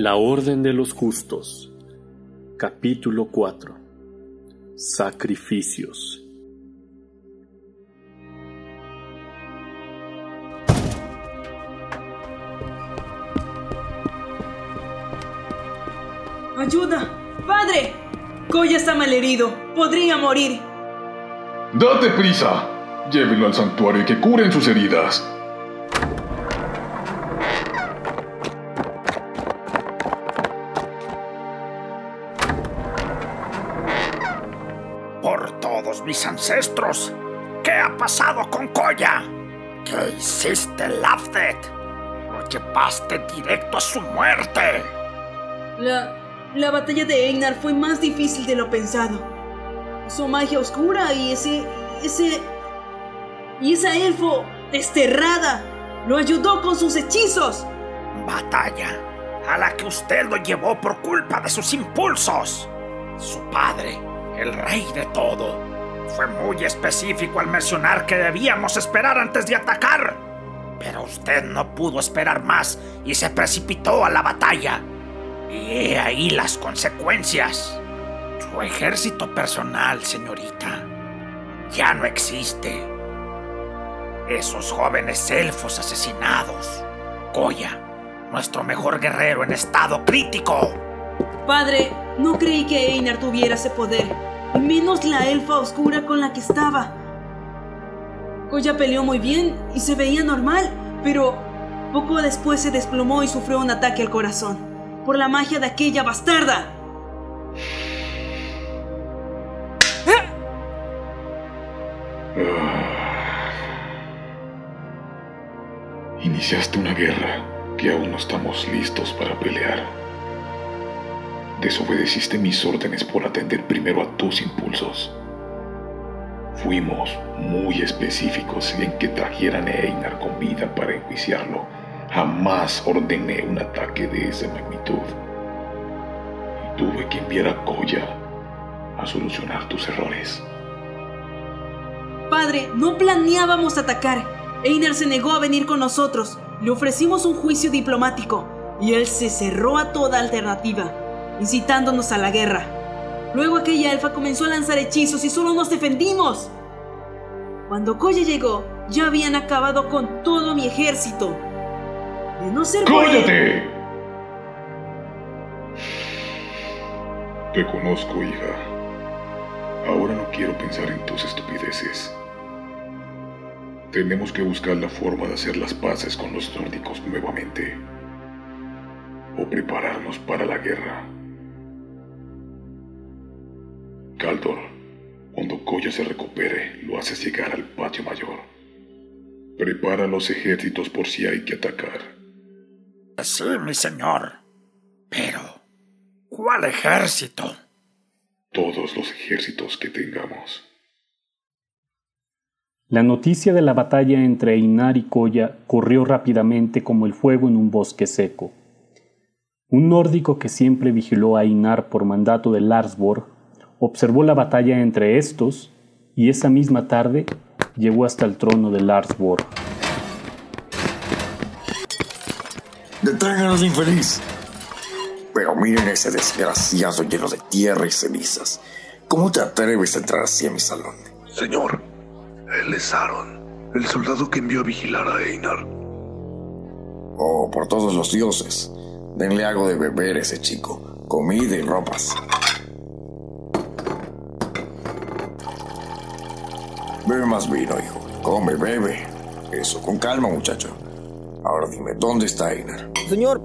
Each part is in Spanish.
La Orden de los Justos Capítulo 4 Sacrificios ¡Ayuda! ¡Padre! Koya está malherido. Podría morir. ¡Date prisa! Llévenlo al santuario y que curen sus heridas. Mis ancestros, ¿qué ha pasado con Koya? ¿Qué hiciste, Lafdet? Lo llevaste directo a su muerte. La, la batalla de Einar fue más difícil de lo pensado. Su magia oscura y ese, ese, y esa elfo desterrada lo ayudó con sus hechizos. Batalla a la que usted lo llevó por culpa de sus impulsos. Su padre, el rey de todo, fue muy específico al mencionar que debíamos esperar antes de atacar. Pero usted no pudo esperar más y se precipitó a la batalla. Y he ahí las consecuencias. Su ejército personal, señorita, ya no existe. Esos jóvenes elfos asesinados. Goya, nuestro mejor guerrero en estado crítico. Padre, no creí que Einar tuviera ese poder, menos la elfa oscura con la que estaba. Koya peleó muy bien y se veía normal, pero poco después se desplomó y sufrió un ataque al corazón, por la magia de aquella bastarda. Iniciaste una guerra que aún no estamos listos para pelear. Desobedeciste mis órdenes por atender primero a tus impulsos. Fuimos muy específicos en que trajeran a Einar con vida para enjuiciarlo. Jamás ordené un ataque de esa magnitud. Y tuve que enviar a Koya a solucionar tus errores. Padre, no planeábamos atacar. Einar se negó a venir con nosotros. Le ofrecimos un juicio diplomático y él se cerró a toda alternativa, incitándonos a la guerra. Luego aquella elfa comenzó a lanzar hechizos y solo nos defendimos. Cuando Koya llegó, ya habían acabado con todo mi ejército. De no ser ¡Cállate! Te conozco, hija. Ahora no quiero pensar en tus estupideces. Tenemos que buscar la forma de hacer las paces con los nórdicos nuevamente. O prepararnos para la guerra. Se recupere, lo haces llegar al patio mayor. Prepara los ejércitos por si hay que atacar. Sí, mi señor. Pero, ¿cuál ejército? Todos los ejércitos que tengamos. La noticia de la batalla entre Einar y Koya corrió rápidamente como el fuego en un bosque seco. Un nórdico que siempre vigiló a Einar por mandato de Larsborg observó la batalla entre estos y esa misma tarde llegó hasta el trono de Larsborg. ¡Detengan al infeliz! Pero miren ese desgraciado lleno de tierra y cenizas. ¿Cómo te atreves a entrar así a mi salón? Señor, él es Aaron, el soldado que envió a vigilar a Einar. Oh, por todos los dioses. Denle algo de beber a ese chico. Comida y ropas. Bebe más vino, hijo. Come, bebe. Eso, con calma, muchacho. Ahora dime, ¿dónde está Einar? Señor.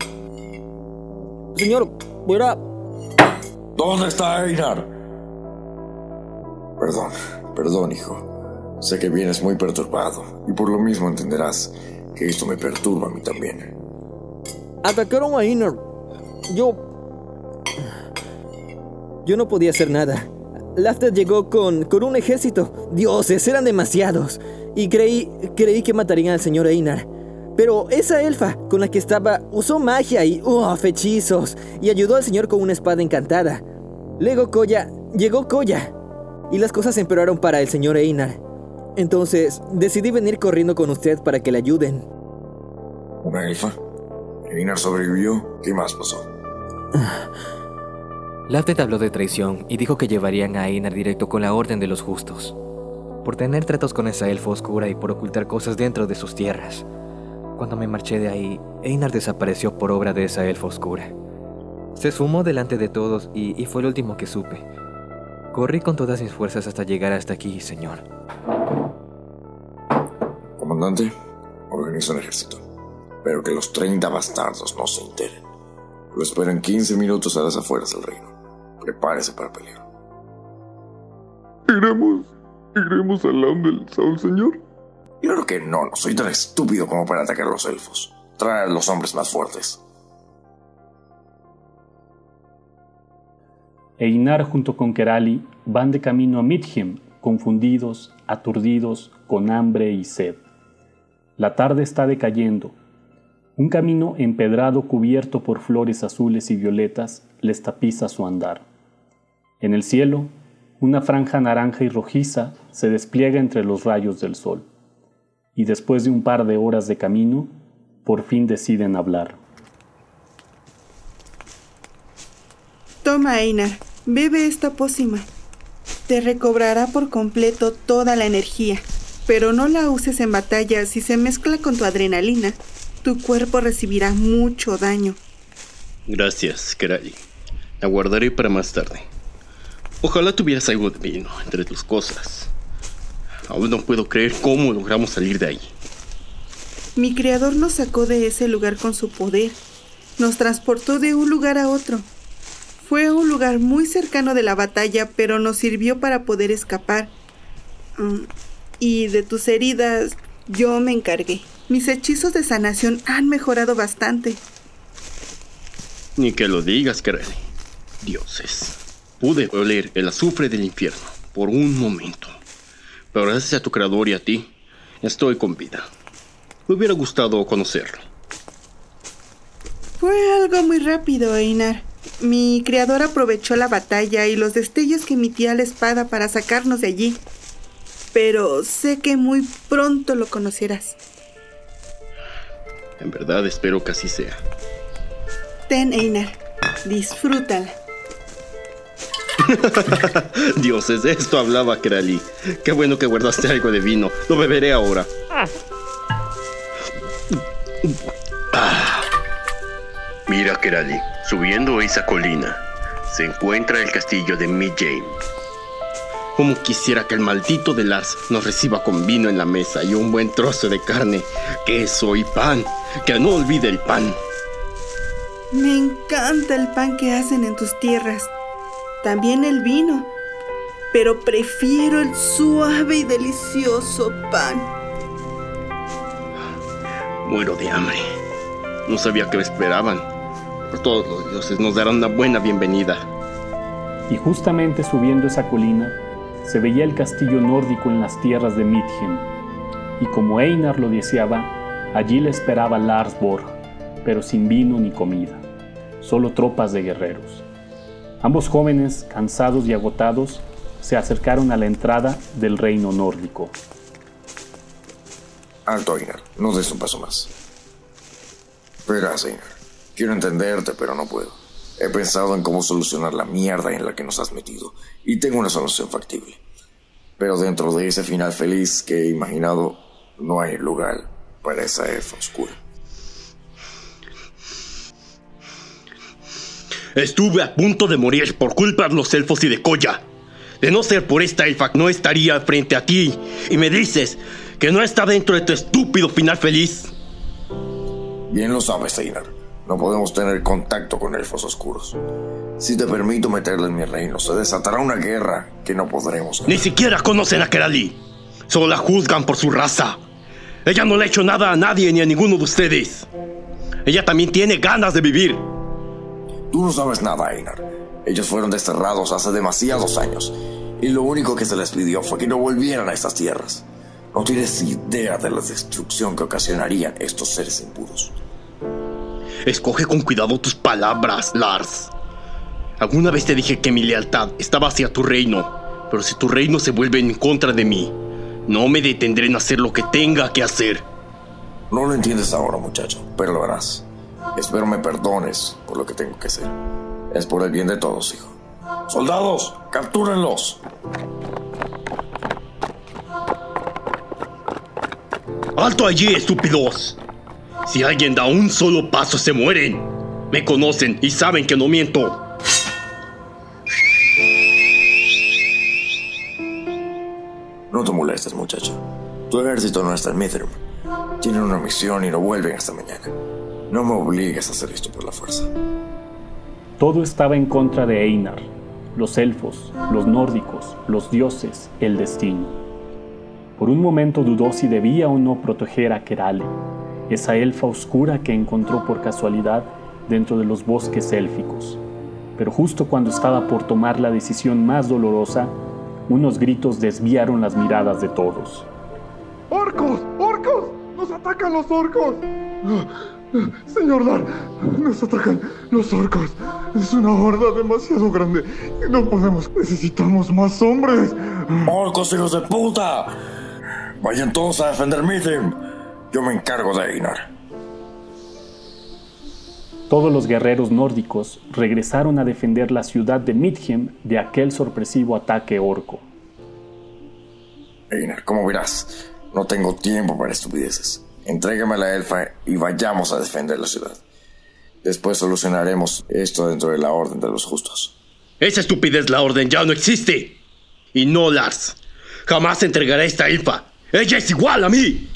Señor, verá. ¿Dónde está Einar? Perdón, perdón, hijo. Sé que vienes muy perturbado y por lo mismo entenderás que esto me perturba a mí también. Atacaron a Einar. Yo. Yo no podía hacer nada. Lafted llegó con, con un ejército. Dioses, eran demasiados. Y creí, creí que matarían al señor Einar. Pero esa elfa con la que estaba usó magia y uff, hechizos y ayudó al señor con una espada encantada. Luego Koya, llegó Koya y las cosas empeoraron para el señor Einar. Entonces decidí venir corriendo con usted para que le ayuden. ¿Una elfa? ¿Einar sobrevivió? ¿Qué más pasó? Laftet habló de traición y dijo que llevarían a Einar directo con la Orden de los Justos, por tener tratos con esa elfa oscura y por ocultar cosas dentro de sus tierras. Cuando me marché de ahí, Einar desapareció por obra de esa elfa oscura. Se esfumó delante de todos y, fue el último que supe. Corrí con todas mis fuerzas hasta llegar hasta aquí, señor. Comandante, organiza un ejército. Pero que los 30 bastardos no se enteren. Lo espero en 15 minutos a las afueras del reino. Prepárese para pelear. ¿Iremos, iremos al lado del sol, señor? Claro que no, no soy tan estúpido como para atacar a los elfos. Trae a los hombres más fuertes. Einar junto con Kerali van de camino a Midhem, confundidos, aturdidos, con hambre y sed. La tarde está decayendo. Un camino empedrado cubierto por flores azules y violetas les tapiza su andar. En el cielo, una franja naranja y rojiza se despliega entre los rayos del sol. Y después de un par de horas de camino, por fin deciden hablar. Toma, Einar, bebe esta pócima. Te recobrará por completo toda la energía, pero no la uses en batalla si se mezcla con tu adrenalina. Tu cuerpo recibirá mucho daño. Gracias, Kerali. La guardaré para más tarde. Ojalá tuvieras algo de vino entre tus cosas. Aún no puedo creer cómo logramos salir de ahí. Mi creador nos sacó de ese lugar con su poder. Nos transportó de un lugar a otro. Fue un lugar muy cercano de la batalla, pero nos sirvió para poder escapar. Mm, y de tus heridas, yo me encargué. Mis hechizos de sanación han mejorado bastante. Ni que lo digas, Kerali. Dioses. Pude oler el azufre del infierno por un momento. Pero gracias a tu creador y a ti, estoy con vida. Me hubiera gustado conocerlo. Fue algo muy rápido, Einar. Mi creador aprovechó la batalla y los destellos que emitía la espada para sacarnos de allí. Pero sé que muy pronto lo conocerás. En verdad espero que así sea. Ten, Einar. Disfrútala. Dioses, de esto hablaba Kerali. Qué bueno que guardaste algo de vino. Lo beberé ahora. Ah. Mira, Kerali, subiendo esa colina se encuentra el castillo de Midjane. Como quisiera que el maldito de Lars nos reciba con vino en la mesa y un buen trozo de carne, queso y pan. Que no olvide el pan. Me encanta el pan que hacen en tus tierras. También el vino. Pero prefiero el suave y delicioso pan. Muero de hambre. No sabía que me esperaban. Por todos los dioses nos darán una buena bienvenida. Y justamente subiendo esa colina, se veía el castillo nórdico en las tierras de Midhem. Y como Einar lo deseaba, allí le esperaba Lars Borg, pero sin vino ni comida, solo tropas de guerreros. Ambos jóvenes, cansados y agotados, se acercaron a la entrada del reino nórdico. Alto, Einar. No des un paso más. Verás, Einar. Quiero entenderte, pero no puedo. He pensado en cómo solucionar la mierda en la que nos has metido y tengo una solución factible. Pero dentro de ese final feliz que he imaginado, no hay lugar para esa elfa oscura. Estuve a punto de morir por culpa de los elfos y de Koya. De no ser por esta elfa, no estaría frente a ti. Y me dices que no está dentro de tu estúpido final feliz. Bien lo sabes, Einar. No podemos tener contacto con elfos oscuros. Si te permito meterle en mi reino, se desatará una guerra que no podremos ganar. Ni siquiera conocen a Kerali. Solo la juzgan por su raza. Ella no le ha hecho nada a nadie ni a ninguno de ustedes. Ella también tiene ganas de vivir. Tú no sabes nada, Einar. Ellos fueron desterrados hace demasiados años. Y lo único que se les pidió fue que no volvieran a estas tierras. No tienes idea de la destrucción que ocasionarían estos seres impuros. Escoge con cuidado tus palabras, Lars. Alguna vez te dije que mi lealtad estaba hacia tu reino, pero si tu reino se vuelve en contra de mí, no me detendré en hacer lo que tenga que hacer. No lo entiendes ahora, muchacho, pero lo harás. Espero me perdones por lo que tengo que hacer. Es por el bien de todos, hijo. Soldados, captúrenlos. ¡Alto allí, estúpidos! Si alguien da un solo paso, se mueren. Me conocen y saben que no miento. No te molestes, muchacho. Tu ejército no está en Mithrim. Tienen una misión y no vuelven hasta mañana. No me obligues a hacer esto por la fuerza. Todo estaba en contra de Einar, los elfos, los nórdicos, los dioses, el destino. Por un momento dudó si debía o no proteger a Kerale, esa elfa oscura que encontró por casualidad dentro de los bosques élficos. Pero justo cuando estaba por tomar la decisión más dolorosa, unos gritos desviaron las miradas de todos. ¡Orcos! ¡Orcos! ¡Nos atacan los orcos! Señor Lar, nos atacan los orcos. Es una horda demasiado grande. No podemos. Necesitamos más hombres. ¡Orcos, hijos de puta! Vayan todos a defender Mithrim. Yo me encargo de Einar. Todos los guerreros nórdicos regresaron a defender la ciudad de Midhem de aquel sorpresivo ataque orco. Einar, como verás, no tengo tiempo para estupideces. Entrégame a la elfa y vayamos a defender la ciudad. Después solucionaremos esto dentro de la orden de los justos. Esa estupidez, la orden, ya no existe. Y no, Lars. Jamás entregaré a esta elfa. Ella es igual a mí.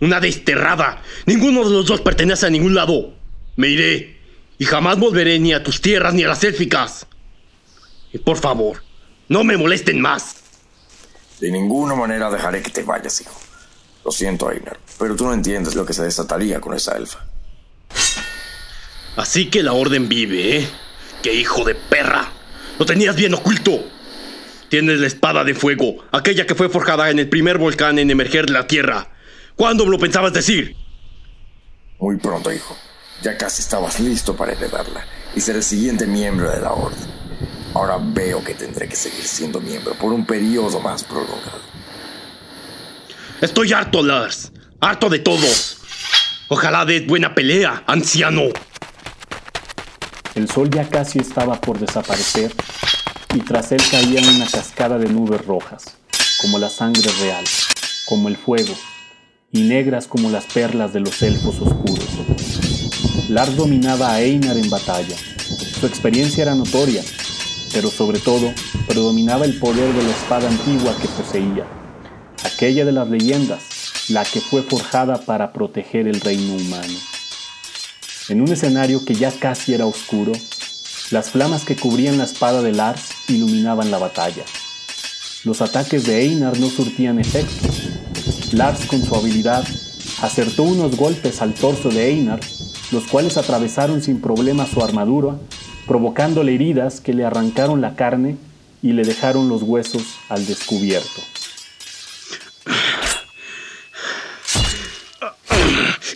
Una desterrada. Ninguno de los dos pertenece a ningún lado. Me iré. Y jamás volveré ni a tus tierras ni a las élficas. Y por favor, no me molesten más. De ninguna manera dejaré que te vayas, hijo. Lo siento, Einar, pero tú no entiendes lo que se desataría con esa elfa. Así que la orden vive, ¿eh? ¡Qué hijo de perra! Lo tenías bien oculto. Tienes la espada de fuego, aquella que fue forjada en el primer volcán en emerger de la Tierra. ¿Cuándo lo pensabas decir? Muy pronto, hijo. Ya casi estabas listo para heredarla y ser el siguiente miembro de la orden. Ahora veo que tendré que seguir siendo miembro por un periodo más prolongado. Estoy harto, Lars. Harto de todos. Ojalá des buena pelea, anciano. El sol ya casi estaba por desaparecer y tras él caía una cascada de nubes rojas, como la sangre real, como el fuego, y negras como las perlas de los elfos oscuros. Lars dominaba a Einar en batalla. Su experiencia era notoria, pero sobre todo predominaba el poder de la espada antigua que poseía, aquella de las leyendas, la que fue forjada para proteger el reino humano. En un escenario que ya casi era oscuro, las flamas que cubrían la espada de Lars iluminaban la batalla. Los ataques de Einar no surtían efecto. Lars con su habilidad acertó unos golpes al torso de Einar, los cuales atravesaron sin problema su armadura, provocándole heridas que le arrancaron la carne y le dejaron los huesos al descubierto.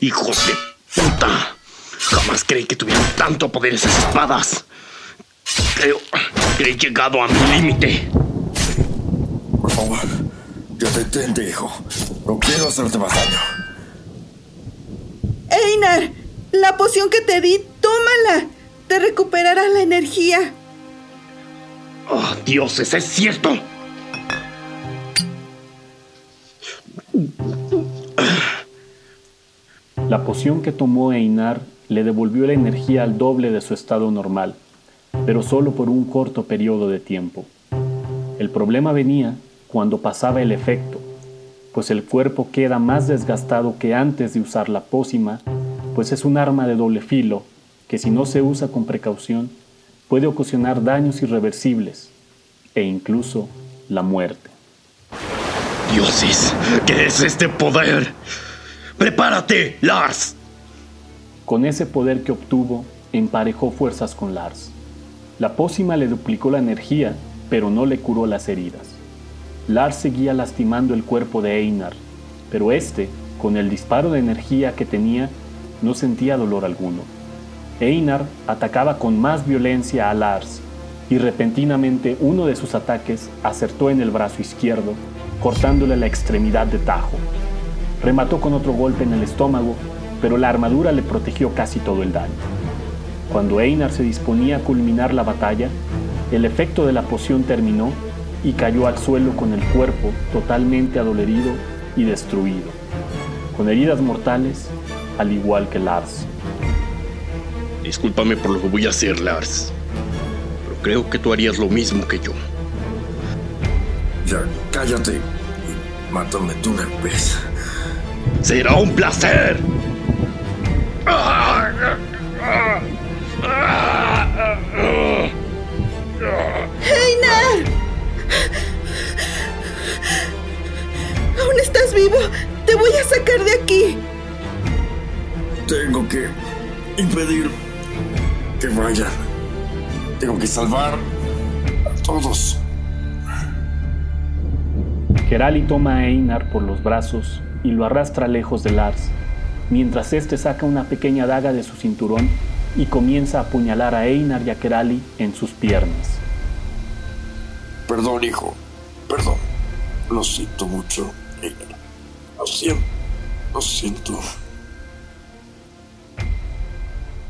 ¡Hijos de puta! Jamás creí que tuvieran tanto poder esas espadas. Creo que he llegado a mi límite. Por favor, ya detente, hijo. No quiero hacerte más daño. Einar, la poción que te di, tómala. Te recuperará la energía. ¡Oh, dioses! ¡Es cierto! La poción que tomó Einar le devolvió la energía al doble de su estado normal, pero solo por un corto periodo de tiempo. El problema venía cuando pasaba el efecto, pues el cuerpo queda más desgastado que antes de usar la pócima, pues es un arma de doble filo que si no se usa con precaución puede ocasionar daños irreversibles e incluso la muerte. Dioses, ¿qué es este poder? ¡Prepárate, Lars! Con ese poder que obtuvo, emparejó fuerzas con Lars. La pócima le duplicó la energía, pero no le curó las heridas. Lars seguía lastimando el cuerpo de Einar, pero este, con el disparo de energía que tenía, no sentía dolor alguno. Einar atacaba con más violencia a Lars, y repentinamente uno de sus ataques acertó en el brazo izquierdo, cortándole la extremidad de tajo. Remató con otro golpe en el estómago, pero la armadura le protegió casi todo el daño. Cuando Einar se disponía a culminar la batalla, el efecto de la poción terminó y cayó al suelo con el cuerpo totalmente adolorido y destruido, con heridas mortales, al igual que Lars. Discúlpame por lo que voy a hacer, Lars. Pero creo que tú harías lo mismo que yo. Ya, cállate y mátame de una vez. ¡Será un placer! ¡Einar! ¿Aún estás vivo? Te voy a sacar de aquí. Tengo que impedir que vayan. Tengo que salvar a todos. Gerali toma a Einar por los brazos y lo arrastra lejos de Lars, mientras éste saca una pequeña daga de su cinturón y comienza a apuñalar a Einar y a Kerali en sus piernas. Perdón, hijo. Perdón. Lo siento mucho. Einar. Lo siento. Lo siento.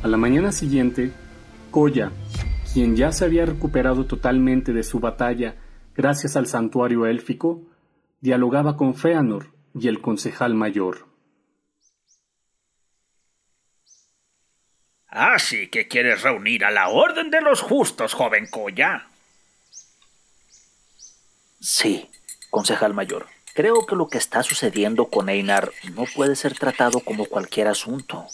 A la mañana siguiente, Koya, quien ya se había recuperado totalmente de su batalla gracias al santuario élfico, dialogaba con Feanor y el concejal mayor. Así que quieres reunir a la Orden de los Justos, joven Koya. Sí, concejal mayor. Creo que lo que está sucediendo con Einar no puede ser tratado como cualquier asunto.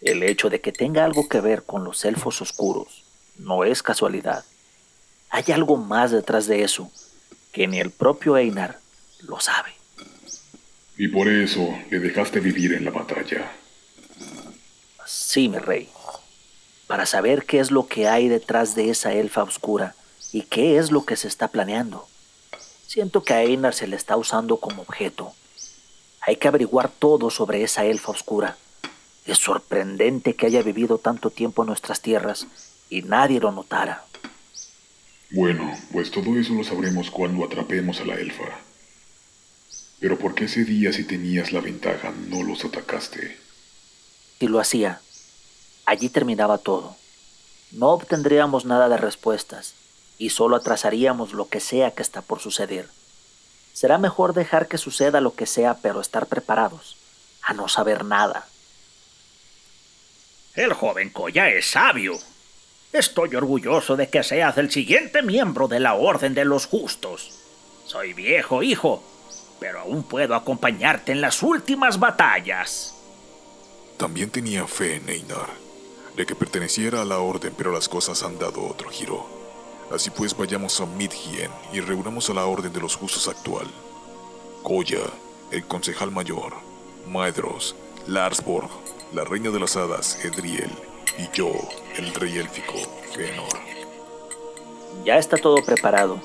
El hecho de que tenga algo que ver con los elfos oscuros no es casualidad. Hay algo más detrás de eso que ni el propio Einar lo sabe. Y por eso le dejaste vivir en la batalla. Sí, mi rey. Para saber qué es lo que hay detrás de esa elfa oscura y qué es lo que se está planeando. Siento que a Einar se le está usando como objeto. Hay que averiguar todo sobre esa elfa oscura. Es sorprendente que haya vivido tanto tiempo en nuestras tierras y nadie lo notara. Bueno, pues todo eso lo sabremos cuando atrapemos a la elfa. Pero ¿por qué ese día si tenías la ventaja no los atacaste? Si lo hacía, allí terminaba todo. No obtendríamos nada de respuestas y solo atrasaríamos lo que sea que está por suceder. Será mejor dejar que suceda lo que sea pero estar preparados, a no saber nada. El joven Koya es sabio. Estoy orgulloso de que seas el siguiente miembro de la Orden de los Justos. Soy viejo, hijo, pero aún puedo acompañarte en las últimas batallas. También tenía fe en Einar, de que perteneciera a la Orden, pero las cosas han dado otro giro. Así pues, vayamos a Midhien y reunamos a la Orden de los Justos actual. Koya, el concejal mayor, Maedros, Larsborg, la reina de las hadas, Edriel, y yo, el rey élfico, Fëanor. Ya está todo preparado.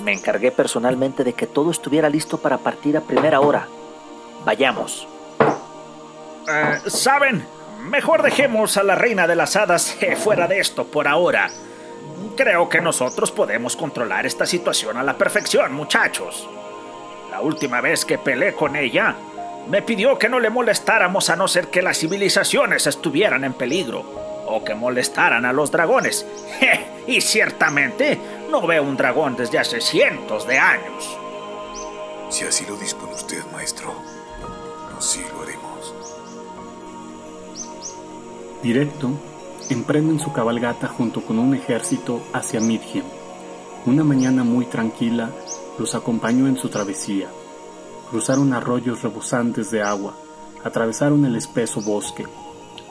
Me encargué personalmente de que todo estuviera listo para partir a primera hora. Vayamos. Eh, ¿Saben? Mejor dejemos a la reina de las hadas eh, fuera de esto por ahora. Creo que nosotros podemos controlar esta situación a la perfección, muchachos. La última vez que peleé con ella, me pidió que no le molestáramos a no ser que las civilizaciones estuvieran en peligro o que molestaran a los dragones. y ciertamente no veo un dragón desde hace cientos de años. Si así lo dispone usted, maestro, así lo haremos. Directo, emprenden su cabalgata junto con un ejército hacia Midgem. Una mañana muy tranquila los acompañó en su travesía. Cruzaron arroyos rebosantes de agua, atravesaron el espeso bosque.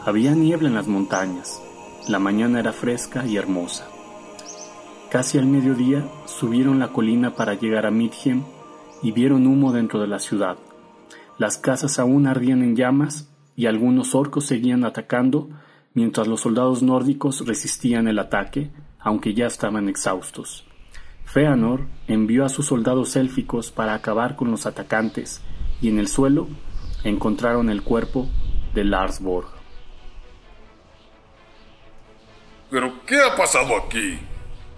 Había niebla en las montañas. La mañana era fresca y hermosa. Casi al mediodía subieron la colina para llegar a Midgem y vieron humo dentro de la ciudad. Las casas aún ardían en llamas y algunos orcos seguían atacando mientras los soldados nórdicos resistían el ataque, aunque ya estaban exhaustos. Feanor envió a sus soldados élficos para acabar con los atacantes y en el suelo encontraron el cuerpo de Larsborg. ¿Pero qué ha pasado aquí?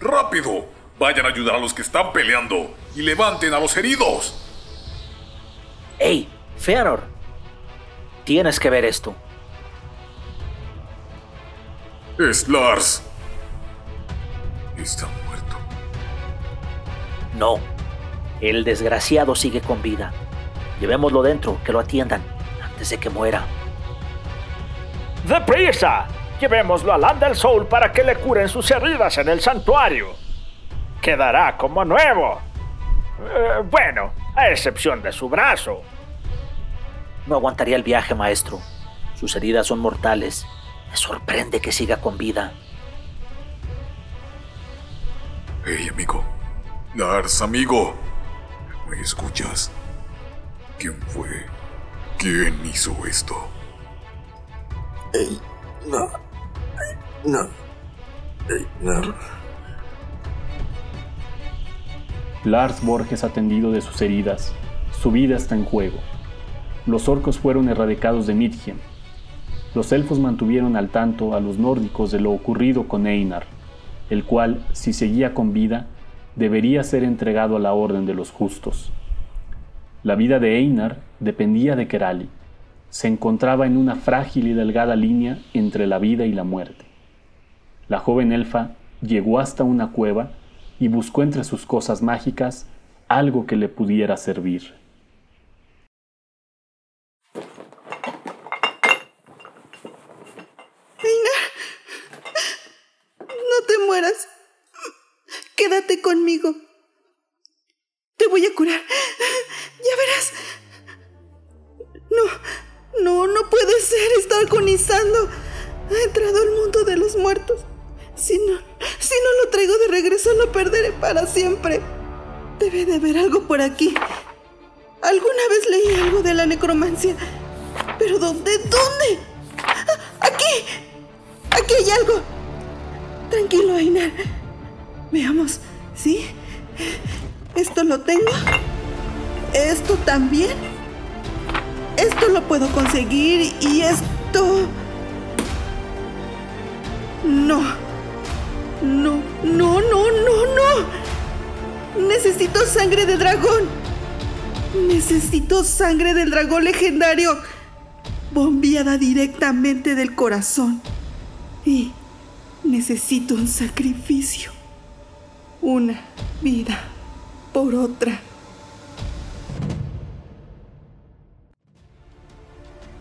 ¡Rápido! Vayan a ayudar a los que están peleando y levanten a los heridos. ¡Ey! Feanor, tienes que ver esto. Es Lars. Está muerto. No. El desgraciado sigue con vida. Llevémoslo dentro, que lo atiendan, antes de que muera. ¡Deprisa! Llevémoslo al Under Soul para que le curen sus heridas en el santuario. Quedará como nuevo. Eh, bueno, a excepción de su brazo. No aguantaría el viaje, maestro. Sus heridas son mortales. Me sorprende que siga con vida. Hey, amigo. Lars, amigo. ¿Me escuchas? ¿Quién fue? ¿Quién hizo esto? Ey, no. No. Lars Borges atendido de sus heridas. Su vida está en juego. Los orcos fueron erradicados de Midgem. Los elfos mantuvieron al tanto a los nórdicos de lo ocurrido con Einar, el cual, si seguía con vida, debería ser entregado a la orden de los justos. La vida de Einar dependía de Kerali. Se encontraba en una frágil y delgada línea entre la vida y la muerte. La joven elfa llegó hasta una cueva y buscó entre sus cosas mágicas algo que le pudiera servir. No te mueras. Quédate conmigo. Te voy a curar. Ya verás. No, no, no puede ser. Está agonizando. Ha entrado al mundo de los muertos. Si no, si no lo traigo de regreso, lo perderé para siempre. Debe de haber algo por aquí. Alguna vez leí algo de la necromancia. ¿Pero dónde? ¿Dónde? ¡Aquí! ¡Aquí hay algo! Tranquilo, Ainar. Veamos. ¿Sí? Esto lo tengo. Esto también. Esto lo puedo conseguir y esto... No. No, no, no, no, no. Necesito sangre de dragón. Necesito sangre del dragón legendario. Bombeada directamente del corazón. Y necesito un sacrificio. Una vida por otra.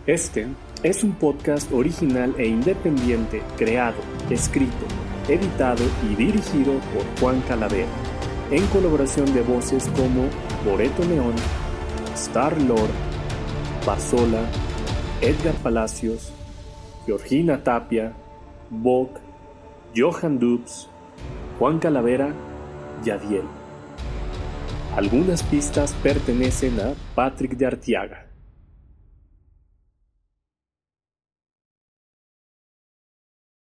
Este es un podcast original e independiente creado, escrito, editado y dirigido por Juan Calavera, en colaboración de voces como Boreto Neón, Star Lord, Basola, Edgar Palacios, Georgina Tapia, Bok, Johan Dubs, Juan Calavera y Adiel. Algunas pistas pertenecen a Patrick de Artiaga.